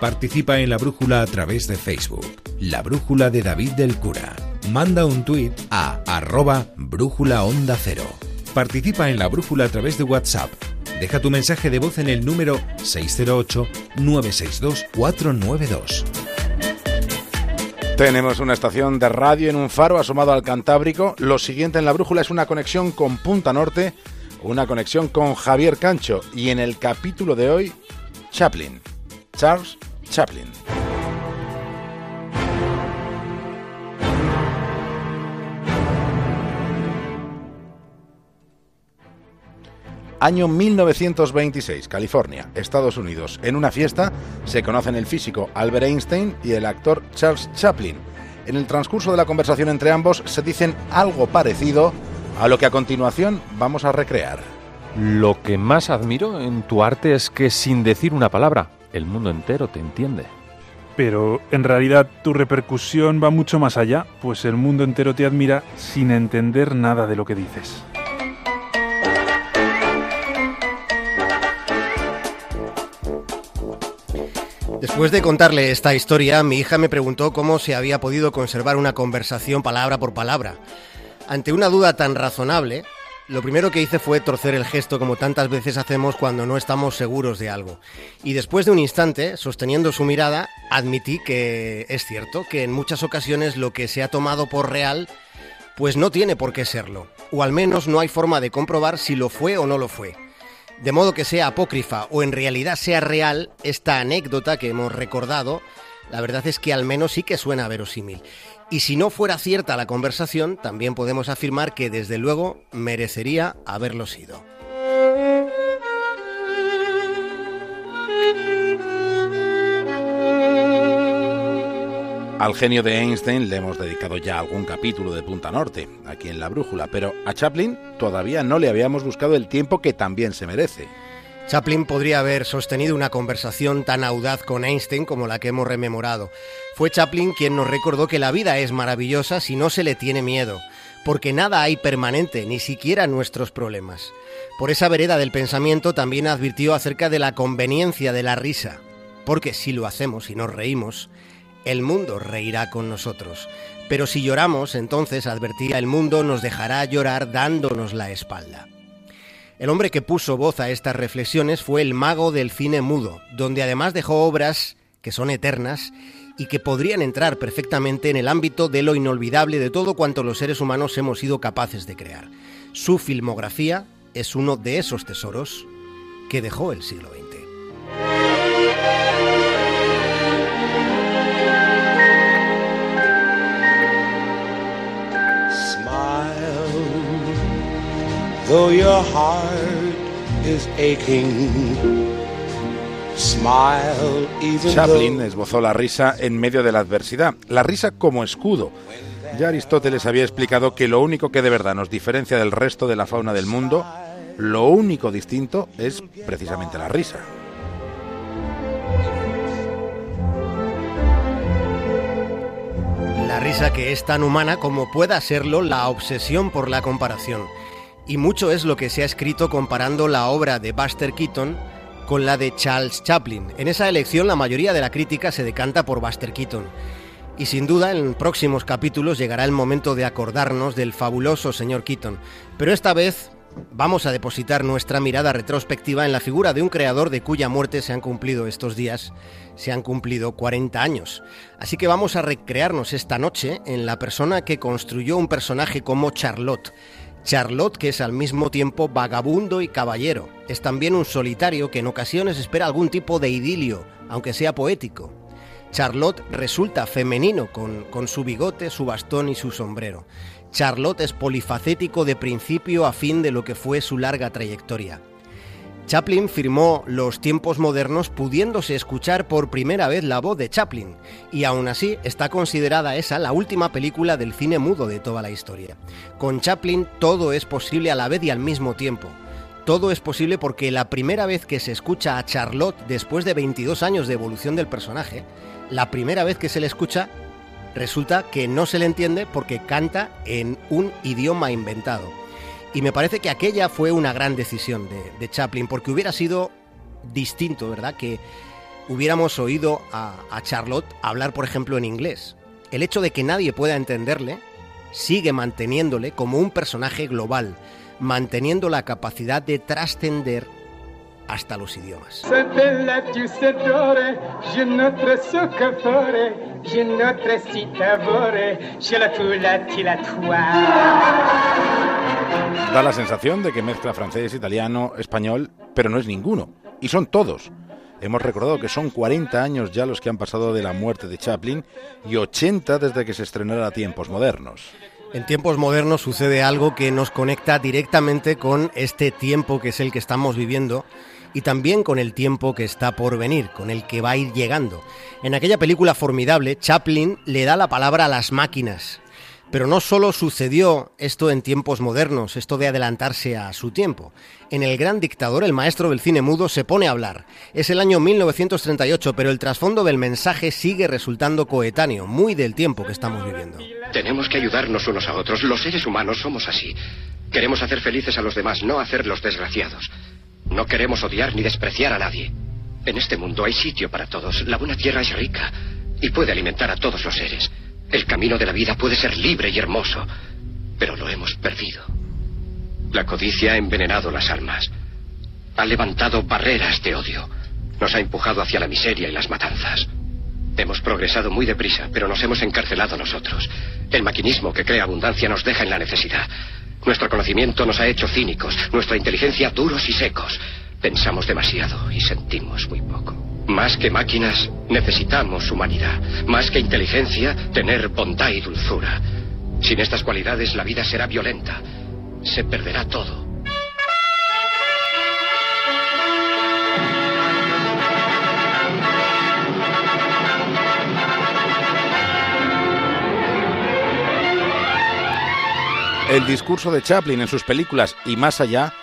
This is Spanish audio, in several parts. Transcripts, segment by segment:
Participa en la brújula a través de Facebook. La brújula de David del Cura. Manda un tuit a arroba brújula onda cero. Participa en la brújula a través de WhatsApp. Deja tu mensaje de voz en el número 608-962-492. Tenemos una estación de radio en un faro asomado al Cantábrico. Lo siguiente en la brújula es una conexión con Punta Norte, una conexión con Javier Cancho y en el capítulo de hoy, Chaplin. Charles Chaplin. Año 1926, California, Estados Unidos. En una fiesta se conocen el físico Albert Einstein y el actor Charles Chaplin. En el transcurso de la conversación entre ambos se dicen algo parecido a lo que a continuación vamos a recrear. Lo que más admiro en tu arte es que sin decir una palabra, el mundo entero te entiende. Pero en realidad tu repercusión va mucho más allá, pues el mundo entero te admira sin entender nada de lo que dices. Después de contarle esta historia, mi hija me preguntó cómo se había podido conservar una conversación palabra por palabra. Ante una duda tan razonable, lo primero que hice fue torcer el gesto como tantas veces hacemos cuando no estamos seguros de algo. Y después de un instante, sosteniendo su mirada, admití que es cierto, que en muchas ocasiones lo que se ha tomado por real, pues no tiene por qué serlo. O al menos no hay forma de comprobar si lo fue o no lo fue. De modo que sea apócrifa o en realidad sea real, esta anécdota que hemos recordado, la verdad es que al menos sí que suena verosímil. Y si no fuera cierta la conversación, también podemos afirmar que desde luego merecería haberlo sido. Al genio de Einstein le hemos dedicado ya algún capítulo de Punta Norte, aquí en La Brújula, pero a Chaplin todavía no le habíamos buscado el tiempo que también se merece. Chaplin podría haber sostenido una conversación tan audaz con Einstein como la que hemos rememorado. Fue Chaplin quien nos recordó que la vida es maravillosa si no se le tiene miedo, porque nada hay permanente, ni siquiera nuestros problemas. Por esa vereda del pensamiento también advirtió acerca de la conveniencia de la risa, porque si lo hacemos y nos reímos, el mundo reirá con nosotros. Pero si lloramos, entonces, advertía, el mundo nos dejará llorar dándonos la espalda. El hombre que puso voz a estas reflexiones fue el mago del cine mudo, donde además dejó obras que son eternas y que podrían entrar perfectamente en el ámbito de lo inolvidable de todo cuanto los seres humanos hemos sido capaces de crear. Su filmografía es uno de esos tesoros que dejó el siglo XX. Chaplin esbozó la risa en medio de la adversidad, la risa como escudo. Ya Aristóteles había explicado que lo único que de verdad nos diferencia del resto de la fauna del mundo, lo único distinto es precisamente la risa. La risa que es tan humana como pueda serlo la obsesión por la comparación. Y mucho es lo que se ha escrito comparando la obra de Buster Keaton con la de Charles Chaplin. En esa elección la mayoría de la crítica se decanta por Buster Keaton. Y sin duda en próximos capítulos llegará el momento de acordarnos del fabuloso señor Keaton. Pero esta vez vamos a depositar nuestra mirada retrospectiva en la figura de un creador de cuya muerte se han cumplido estos días, se han cumplido 40 años. Así que vamos a recrearnos esta noche en la persona que construyó un personaje como Charlotte Charlotte, que es al mismo tiempo vagabundo y caballero, es también un solitario que en ocasiones espera algún tipo de idilio, aunque sea poético. Charlotte resulta femenino con, con, su bigote, su bastón y su sombrero. Charlotte es polifacético de principio a fin de lo que fue su larga trayectoria. Chaplin firmó Los tiempos modernos pudiéndose escuchar por primera vez la voz de Chaplin, y aún así está considerada esa la última película del cine mudo de toda la historia. Con Chaplin todo es posible a la vez y al mismo tiempo. Todo es posible porque la primera vez que se escucha a Charlotte después de 22 años de evolución del personaje, la primera vez que se le escucha, resulta que no se le entiende porque canta en un idioma inventado. Y me parece que aquella fue una gran decisión de, Chaplin, porque hubiera sido distinto, ¿verdad? Que hubiéramos oído a, a Charlotte hablar, por ejemplo, en inglés. El hecho de que nadie pueda entenderle sigue manteniéndole como un personaje global, manteniendo la capacidad de trascender hasta los idiomas. Da la sensación de que mezcla francés, italiano, español, pero no es ninguno. Y son todos. Hemos recordado que son 40 años ya los que han pasado de la muerte de Chaplin y 80 desde que se estrenara a tiempos modernos. En tiempos modernos sucede algo que nos conecta directamente con este tiempo que es el que estamos viviendo y también con el tiempo que está por venir, con el que va a ir llegando. En aquella película formidable, Chaplin le da la palabra a las máquinas, pero no solo sucedió esto en tiempos modernos, esto de adelantarse a su tiempo. En El Gran Dictador, el maestro del cine mudo se pone a hablar. Es el año 1938, pero el trasfondo del mensaje sigue resultando coetáneo, muy del tiempo que estamos viviendo. Tenemos que ayudarnos unos a otros. Los seres humanos somos así. Queremos hacer felices a los demás, no hacerlos desgraciados. No queremos odiar ni despreciar a nadie. En este mundo hay sitio para todos. La buena tierra es rica y puede alimentar a todos los seres. El camino de la vida puede ser libre y hermoso, pero lo hemos perdido. La codicia ha envenenado las almas. Ha levantado barreras de odio. Nos ha empujado hacia la miseria y las matanzas. Hemos progresado muy deprisa, pero nos hemos encarcelado nosotros. El maquinismo que crea abundancia nos deja en la necesidad. Nuestro conocimiento nos ha hecho cínicos, nuestra inteligencia duros y secos. Pensamos demasiado y sentimos muy poco. Más que máquinas, necesitamos humanidad. Más que inteligencia, tener bondad y dulzura. Sin estas cualidades, la vida será violenta. Se perderá todo. El discurso de Chaplin en sus películas y más allá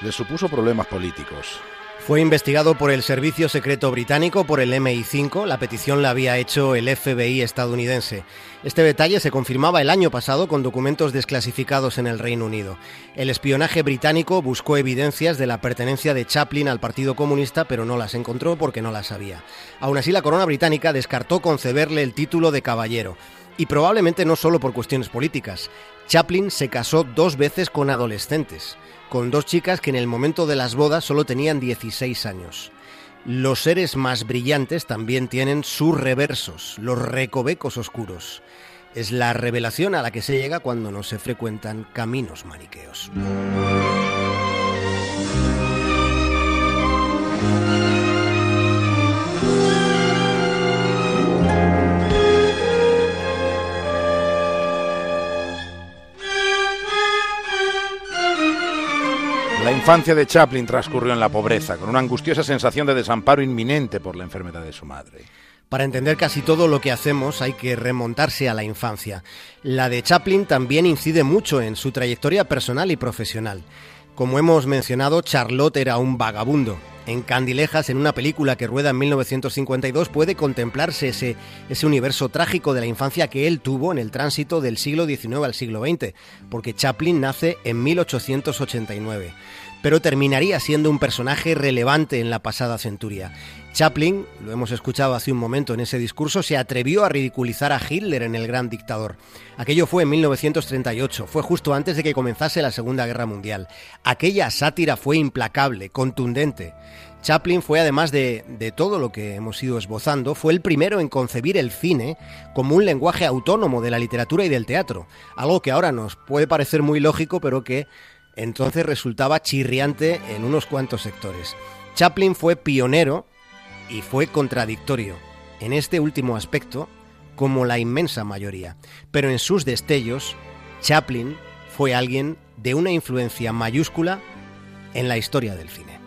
le supuso problemas políticos. Fue investigado por el Servicio Secreto Británico, por el MI5. La petición la había hecho el FBI estadounidense. Este detalle se confirmaba el año pasado con documentos desclasificados en el Reino Unido. El espionaje británico buscó evidencias de la pertenencia de Chaplin al Partido Comunista, pero no las encontró porque no las sabía. Aún así, la corona británica descartó concederle el título de caballero. Y probablemente no solo por cuestiones políticas. Chaplin se casó dos veces con adolescentes con dos chicas que en el momento de las bodas solo tenían 16 años. Los seres más brillantes también tienen sus reversos, los recovecos oscuros. Es la revelación a la que se llega cuando no se frecuentan caminos maniqueos. Infancia de Chaplin transcurrió en la pobreza, con una angustiosa sensación de desamparo inminente por la enfermedad de su madre. Para entender casi todo lo que hacemos hay que remontarse a la infancia. La de Chaplin también incide mucho en su trayectoria personal y profesional. Como hemos mencionado, Charlotte era un vagabundo. En Candilejas, en una película que rueda en 1952, puede contemplarse ese, ese universo trágico de la infancia que él tuvo en el tránsito del siglo XIX al siglo XX, porque Chaplin nace en 1889 pero terminaría siendo un personaje relevante en la pasada centuria. Chaplin, lo hemos escuchado hace un momento en ese discurso, se atrevió a ridiculizar a Hitler en El Gran Dictador. Aquello fue en 1938, fue justo antes de que comenzase la Segunda Guerra Mundial. Aquella sátira fue implacable, contundente. Chaplin fue, además de, de, todo lo que hemos ido esbozando, fue el primero en concebir el cine como un lenguaje autónomo de la literatura y del teatro, algo que ahora nos puede parecer muy lógico, pero que entonces resultaba chirriante en unos cuantos sectores. Chaplin fue pionero y fue contradictorio en este último aspecto como la inmensa mayoría, pero en sus destellos Chaplin fue alguien de una influencia mayúscula en la historia del cine.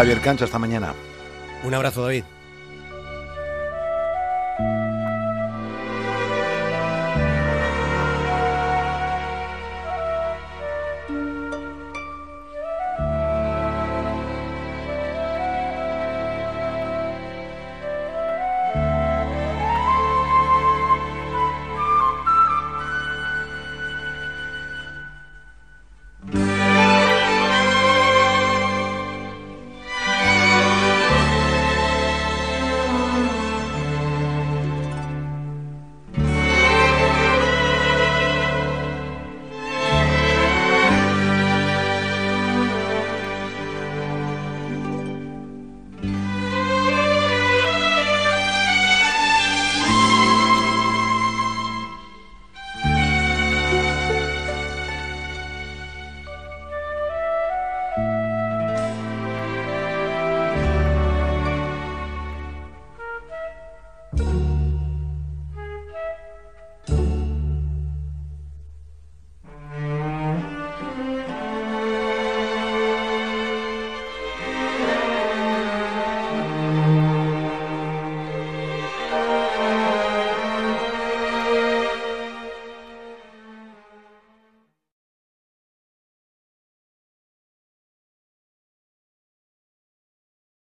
Javier Cancha, hasta mañana. Un abrazo, David.